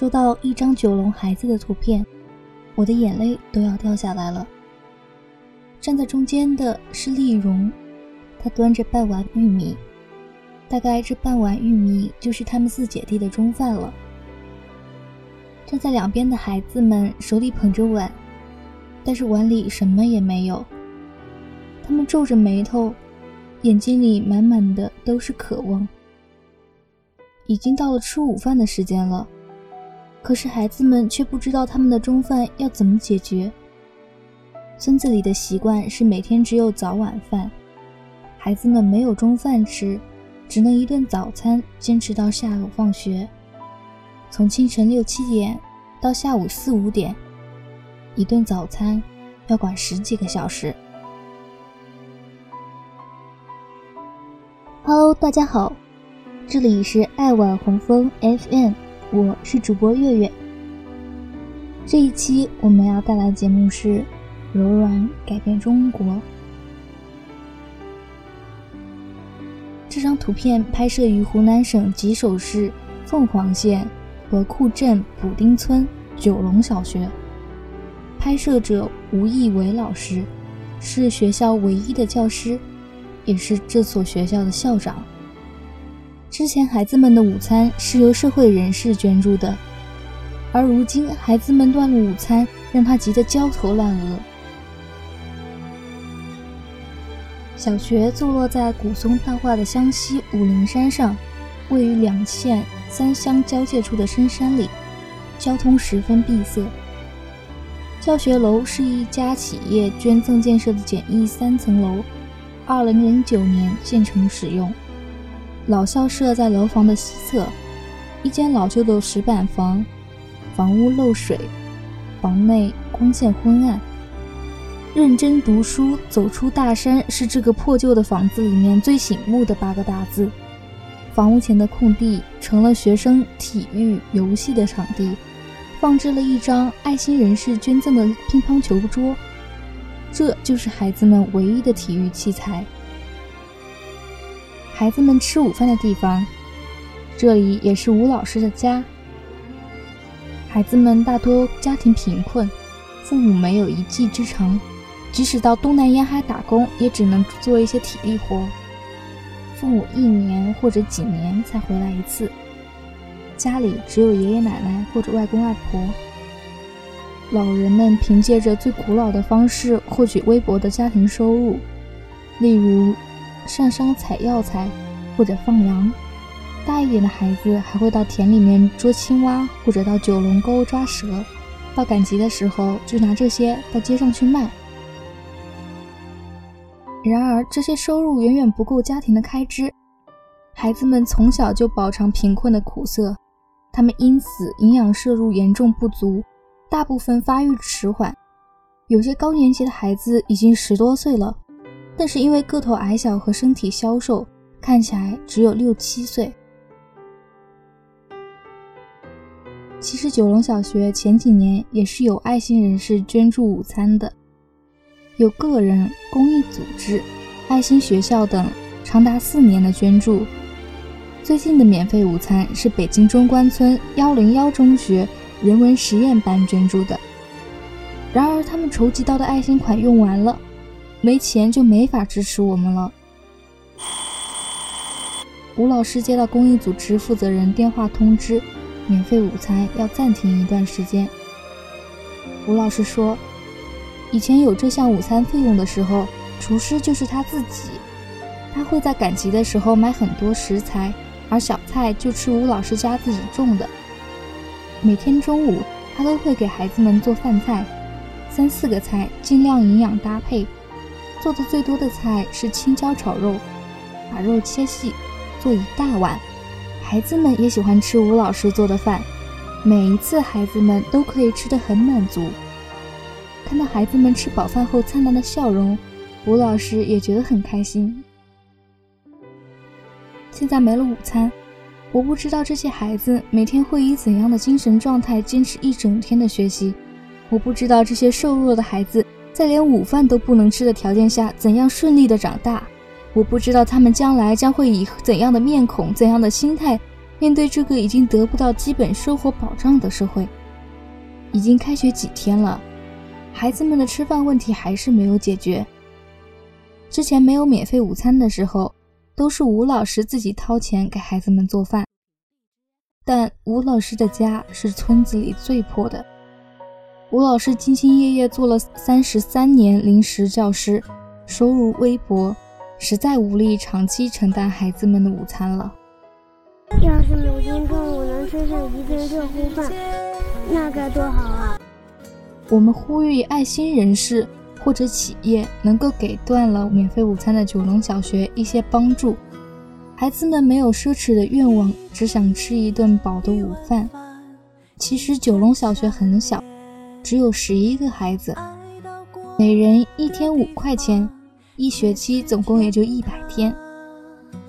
收到一张九龙孩子的图片，我的眼泪都要掉下来了。站在中间的是丽蓉，她端着半碗玉米，大概这半碗玉米就是他们四姐弟的中饭了。站在两边的孩子们手里捧着碗，但是碗里什么也没有。他们皱着眉头，眼睛里满满的都是渴望。已经到了吃午饭的时间了，可是孩子们却不知道他们的中饭要怎么解决。村子里的习惯是每天只有早晚饭，孩子们没有中饭吃，只能一顿早餐坚持到下午放学。从清晨六七点到下午四五点，一顿早餐要管十几个小时。Hello，大家好，这里是爱晚红枫 FM，我是主播月月。这一期我们要带来的节目是《柔软改变中国》。这张图片拍摄于湖南省吉首市凤凰县河库镇补丁村九龙小学，拍摄者吴义伟老师，是学校唯一的教师。也是这所学校的校长。之前孩子们的午餐是由社会人士捐助的，而如今孩子们断了午餐，让他急得焦头烂额。小学坐落在古松大化的湘西武陵山上，位于两县三乡交界处的深山里，交通十分闭塞。教学楼是一家企业捐赠建设的简易三层楼。二零零九年建成使用，老校舍在楼房的西侧，一间老旧的石板房，房屋漏水，房内光线昏暗。认真读书，走出大山，是这个破旧的房子里面最醒目的八个大字。房屋前的空地成了学生体育游戏的场地，放置了一张爱心人士捐赠的乒乓球桌。这就是孩子们唯一的体育器材。孩子们吃午饭的地方，这里也是吴老师的家。孩子们大多家庭贫困，父母没有一技之长，即使到东南沿海打工，也只能做一些体力活。父母一年或者几年才回来一次，家里只有爷爷奶奶或者外公外婆。老人们凭借着最古老的方式获取微薄的家庭收入，例如上山采药材或者放羊。大一点的孩子还会到田里面捉青蛙，或者到九龙沟抓蛇。到赶集的时候，就拿这些到街上去卖。然而，这些收入远远不够家庭的开支。孩子们从小就饱尝贫困的苦涩，他们因此营养摄入严重不足。大部分发育迟缓，有些高年级的孩子已经十多岁了，但是因为个头矮小和身体消瘦，看起来只有六七岁。其实九龙小学前几年也是有爱心人士捐助午餐的，有个人、公益组织、爱心学校等长达四年的捐助。最近的免费午餐是北京中关村幺零幺中学。人文实验班捐助的，然而他们筹集到的爱心款用完了，没钱就没法支持我们了。吴老师接到公益组织负责人电话通知，免费午餐要暂停一段时间。吴老师说，以前有这项午餐费用的时候，厨师就是他自己，他会在赶集的时候买很多食材，而小菜就吃吴老师家自己种的。每天中午，他都会给孩子们做饭菜，三四个菜，尽量营养搭配。做的最多的菜是青椒炒肉，把肉切细，做一大碗。孩子们也喜欢吃吴老师做的饭，每一次孩子们都可以吃得很满足。看到孩子们吃饱饭后灿烂的笑容，吴老师也觉得很开心。现在没了午餐。我不知道这些孩子每天会以怎样的精神状态坚持一整天的学习。我不知道这些瘦弱的孩子在连午饭都不能吃的条件下怎样顺利的长大。我不知道他们将来将会以怎样的面孔、怎样的心态面对这个已经得不到基本生活保障的社会，已经开学几天了，孩子们的吃饭问题还是没有解决。之前没有免费午餐的时候，都是吴老师自己掏钱给孩子们做饭。但吴老师的家是村子里最破的。吴老师兢兢业业做了三十三年临时教师，收入微薄，实在无力长期承担孩子们的午餐了。要是每天中午能吃上一顿热乎饭，那该多好啊！我们呼吁爱心人士或者企业能够给断了免费午餐的九龙小学一些帮助。孩子们没有奢侈的愿望，只想吃一顿饱的午饭。其实九龙小学很小，只有十一个孩子，每人一天五块钱，一学期总共也就一百天。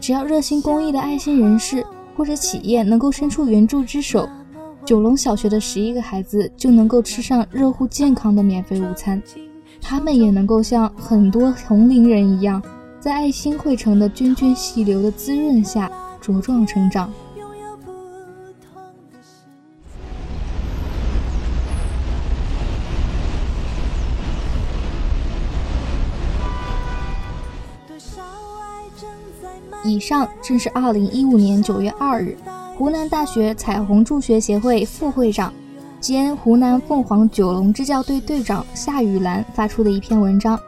只要热心公益的爱心人士或者企业能够伸出援助之手，九龙小学的十一个孩子就能够吃上热乎健康的免费午餐，他们也能够像很多同龄人一样。在爱心汇成的涓涓细流的滋润下茁壮成长。以上正是二零一五年九月二日，湖南大学彩虹助学协会副会长兼湖南凤凰九龙支教队队长夏雨兰发出的一篇文章。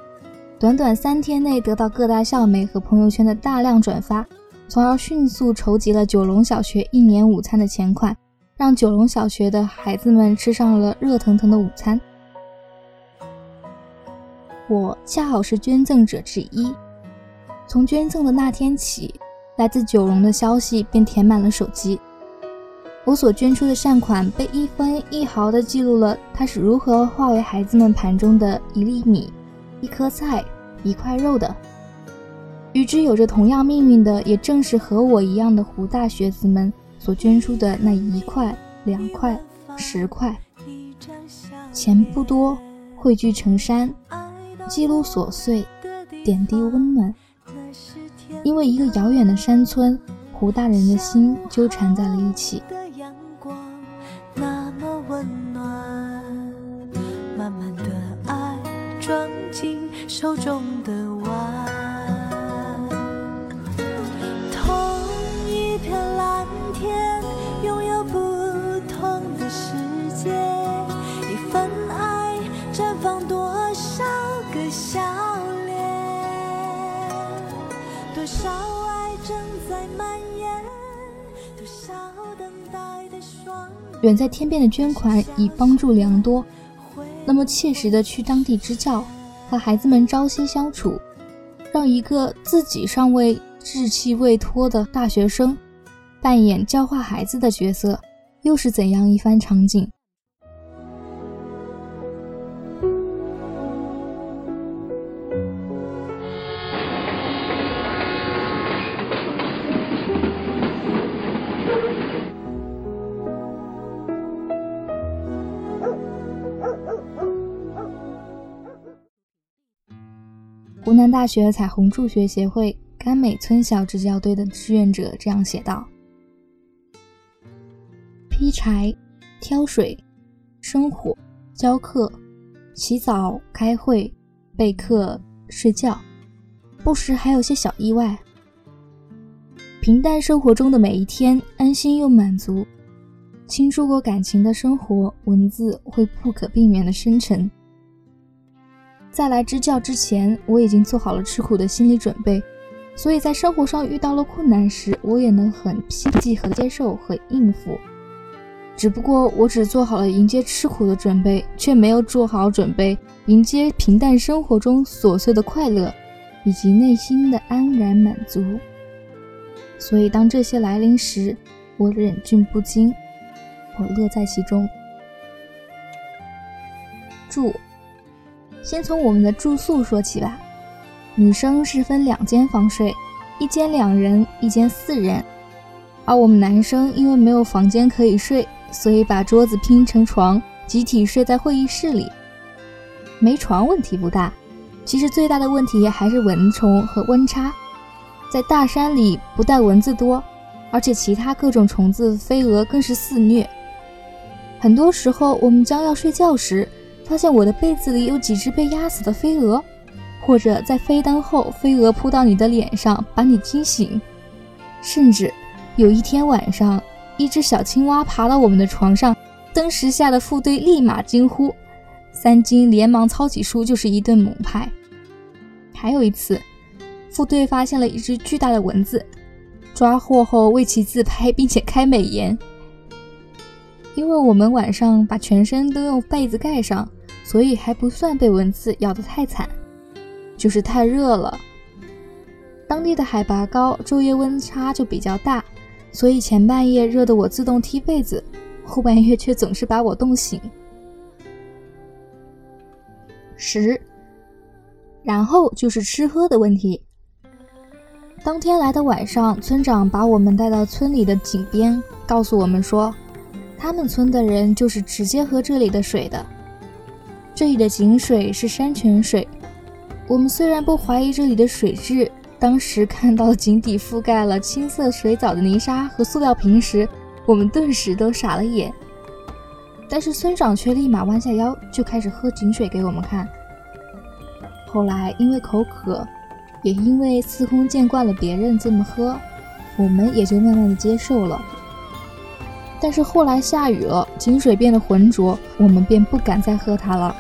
短短三天内得到各大校媒和朋友圈的大量转发，从而迅速筹集了九龙小学一年午餐的钱款，让九龙小学的孩子们吃上了热腾腾的午餐。我恰好是捐赠者之一，从捐赠的那天起，来自九龙的消息便填满了手机。我所捐出的善款被一分一毫地记录了，它是如何化为孩子们盘中的一粒米。一颗菜，一块肉的，与之有着同样命运的，也正是和我一样的湖大学子们所捐出的那一块、两块、十块。钱不多，汇聚成山，记录琐碎，点滴温暖。因为一个遥远的山村，胡大人的心纠缠在了一起。手中的远在天边的捐款已帮助良多，那么切实的去当地支教。和孩子们朝夕相处，让一个自己尚未稚气未脱的大学生扮演教化孩子的角色，又是怎样一番场景？南大学彩虹助学协会甘美村小支教队的志愿者这样写道：“劈柴、挑水、生火、教课、洗澡、开会、备课、睡觉，不时还有些小意外。平淡生活中的每一天，安心又满足。倾注过感情的生活，文字会不可避免的深沉。”在来支教之前，我已经做好了吃苦的心理准备，所以在生活上遇到了困难时，我也能很心平气和接受和应付。只不过我只做好了迎接吃苦的准备，却没有做好准备迎接平淡生活中琐碎的快乐，以及内心的安然满足。所以当这些来临时，我忍俊不禁，我乐在其中。祝。先从我们的住宿说起吧。女生是分两间房睡，一间两人，一间四人。而我们男生因为没有房间可以睡，所以把桌子拼成床，集体睡在会议室里。没床问题不大，其实最大的问题还是蚊虫和温差。在大山里，不但蚊子多，而且其他各种虫子、飞蛾更是肆虐。很多时候，我们将要睡觉时，发现我的被子里有几只被压死的飞蛾，或者在飞灯后，飞蛾扑到你的脸上，把你惊醒。甚至有一天晚上，一只小青蛙爬到我们的床上，登时吓得副队立马惊呼，三金连忙操起书就是一顿猛拍。还有一次，副队发现了一只巨大的蚊子，抓获后为其自拍，并且开美颜。因为我们晚上把全身都用被子盖上，所以还不算被蚊子咬得太惨，就是太热了。当地的海拔高，昼夜温差就比较大，所以前半夜热得我自动踢被子，后半夜却总是把我冻醒。十，然后就是吃喝的问题。当天来的晚上，村长把我们带到村里的井边，告诉我们说，他们村的人就是直接喝这里的水的。这里的井水是山泉水。我们虽然不怀疑这里的水质。当时看到井底覆盖了青色水藻的泥沙和塑料瓶时，我们顿时都傻了眼。但是村长却立马弯下腰就开始喝井水给我们看。后来因为口渴，也因为司空见惯了别人这么喝，我们也就慢慢的接受了。但是后来下雨了，井水变得浑浊，我们便不敢再喝它了，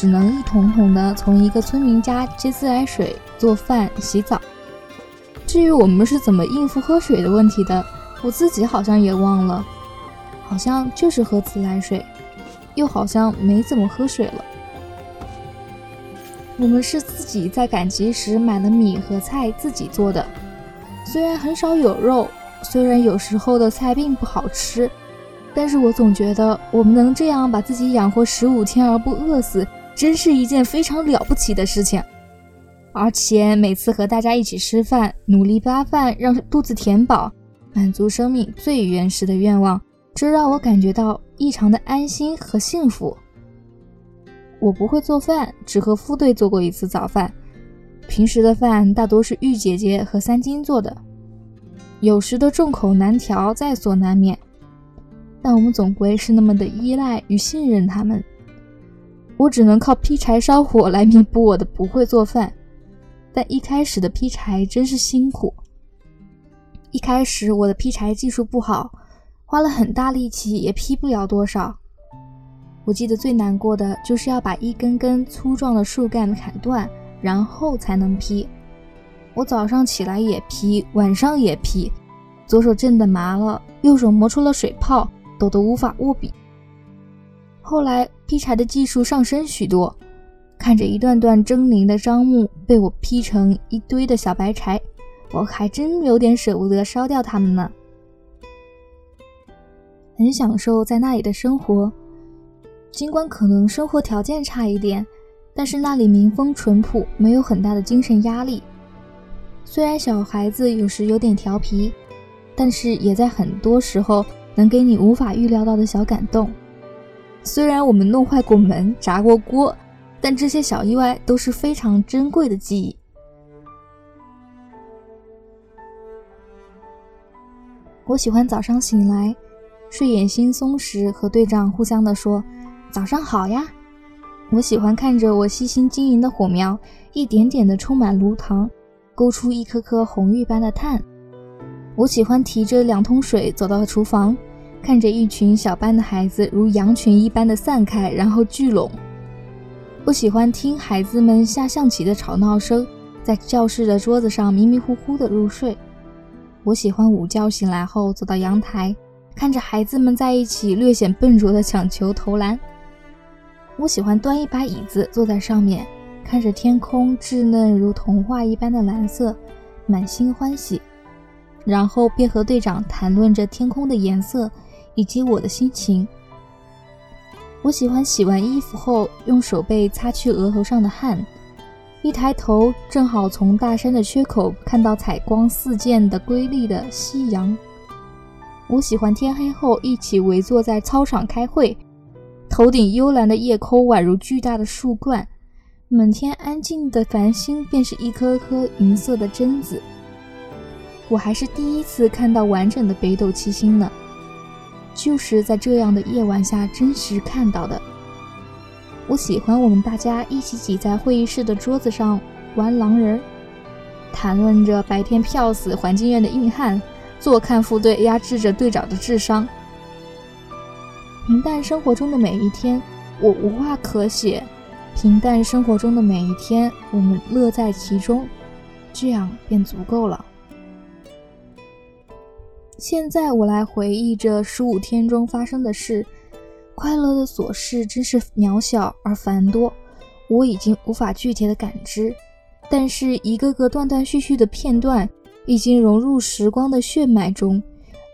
只能一桶桶的从一个村民家接自来水做饭、洗澡。至于我们是怎么应付喝水的问题的，我自己好像也忘了，好像就是喝自来水，又好像没怎么喝水了。我们是自己在赶集时买了米和菜自己做的，虽然很少有肉，虽然有时候的菜并不好吃，但是我总觉得我们能这样把自己养活十五天而不饿死，真是一件非常了不起的事情。而且每次和大家一起吃饭，努力扒饭，让肚子填饱，满足生命最原始的愿望，这让我感觉到异常的安心和幸福。我不会做饭，只和副队做过一次早饭，平时的饭大多是玉姐姐和三金做的，有时的众口难调在所难免，但我们总归是那么的依赖与信任他们。我只能靠劈柴烧火来弥补我的不会做饭。但一开始的劈柴真是辛苦。一开始我的劈柴技术不好，花了很大力气也劈不了多少。我记得最难过的就是要把一根根粗壮的树干砍断，然后才能劈。我早上起来也劈，晚上也劈，左手震得麻了，右手磨出了水泡，抖得无法握笔。后来劈柴的技术上升许多。看着一段段狰狞的樟木被我劈成一堆的小白柴，我还真有点舍不得烧掉它们呢。很享受在那里的生活，尽管可能生活条件差一点，但是那里民风淳朴，没有很大的精神压力。虽然小孩子有时有点调皮，但是也在很多时候能给你无法预料到的小感动。虽然我们弄坏过门，砸过锅。但这些小意外都是非常珍贵的记忆。我喜欢早上醒来，睡眼惺忪时和队长互相的说：“早上好呀。”我喜欢看着我细心经营的火苗一点点的充满炉膛，勾出一颗颗红玉般的炭。我喜欢提着两桶水走到厨房，看着一群小班的孩子如羊群一般的散开，然后聚拢。我喜欢听孩子们下象棋的吵闹声，在教室的桌子上迷迷糊糊的入睡。我喜欢午觉醒来后走到阳台，看着孩子们在一起略显笨拙的抢球投篮。我喜欢端一把椅子坐在上面，看着天空稚嫩如童话一般的蓝色，满心欢喜，然后便和队长谈论着天空的颜色以及我的心情。我喜欢洗完衣服后用手背擦去额头上的汗，一抬头正好从大山的缺口看到彩光四溅的瑰丽的夕阳。我喜欢天黑后一起围坐在操场开会，头顶幽蓝的夜空宛如巨大的树冠，满天安静的繁星便是一颗颗银色的榛子。我还是第一次看到完整的北斗七星呢，就是在这样的夜晚下真实看到的。我喜欢我们大家一起挤在会议室的桌子上玩狼人，谈论着白天票死环境院的硬汉，坐看副队压制着队长的智商。平淡生活中的每一天，我无话可写。平淡生活中的每一天，我们乐在其中，这样便足够了。现在我来回忆这十五天中发生的事。快乐的琐事真是渺小而繁多，我已经无法具体的感知，但是一个个断断续续的片段已经融入时光的血脉中，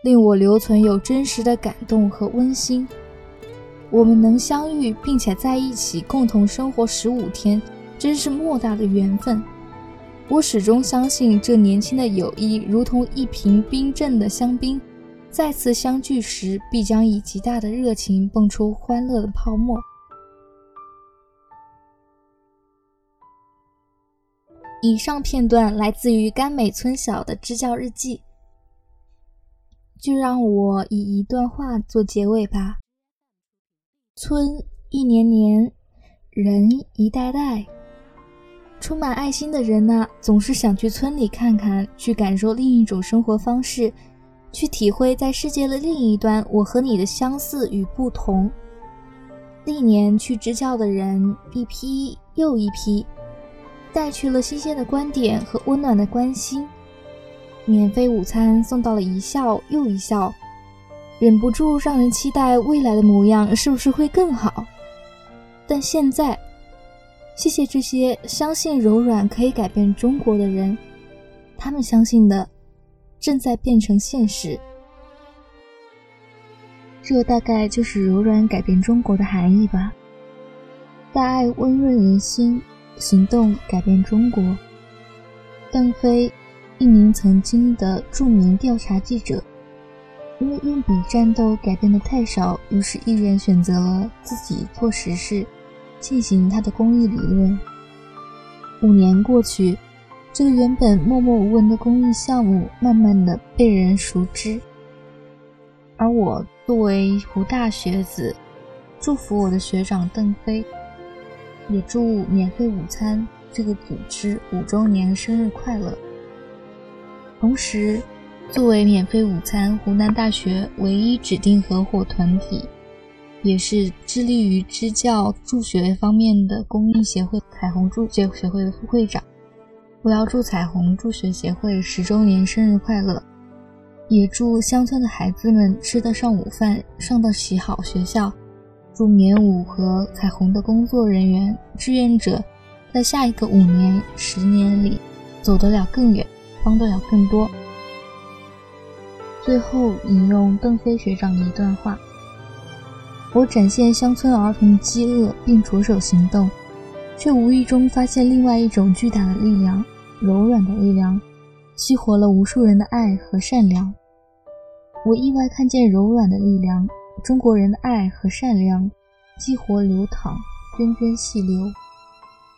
令我留存有真实的感动和温馨。我们能相遇并且在一起共同生活十五天，真是莫大的缘分。我始终相信，这年轻的友谊如同一瓶冰镇的香槟。再次相聚时，必将以极大的热情蹦出欢乐的泡沫。以上片段来自于甘美村小的支教日记。就让我以一段话做结尾吧：村一年年，人一代代，充满爱心的人呐，总是想去村里看看，去感受另一种生活方式。去体会在世界的另一端，我和你的相似与不同。历年去支教的人一批又一批，带去了新鲜的观点和温暖的关心。免费午餐送到了一笑又一笑，忍不住让人期待未来的模样是不是会更好。但现在，谢谢这些相信柔软可以改变中国的人，他们相信的。正在变成现实，这大概就是柔软改变中国的含义吧。大爱温润人心，行动改变中国。邓飞，一名曾经的著名调查记者，因为用笔战斗改变的太少，于是毅然选择了自己做实事，进行他的公益理论。五年过去。这个原本默默无闻的公益项目，慢慢的被人熟知。而我作为湖大学子，祝福我的学长邓飞，也祝免费午餐这个组织五周年生日快乐。同时，作为免费午餐湖南大学唯一指定合伙团体，也是致力于支教助学方面的公益协会——彩虹助学协会的副会长。我要祝彩虹助学协会十周年生日快乐，也祝乡村的孩子们吃得上午饭，上得起好学校。祝棉舞和彩虹的工作人员、志愿者，在下一个五年、十年里走得了更远，帮得了更多。最后引用邓飞学长的一段话：我展现乡村儿童饥饿并着手行动，却无意中发现另外一种巨大的力量。柔软的力量，激活了无数人的爱和善良。我意外看见柔软的力量，中国人的爱和善良，激活流淌，涓涓细流，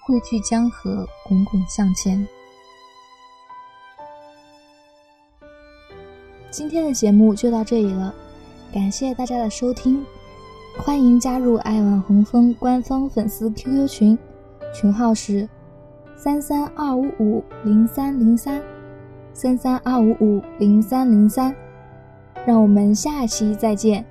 汇聚江河，滚滚向前。今天的节目就到这里了，感谢大家的收听，欢迎加入爱晚红枫官方粉丝 QQ 群，群号是。三三二五五零三零三，三三二五五零三零三，让我们下期再见。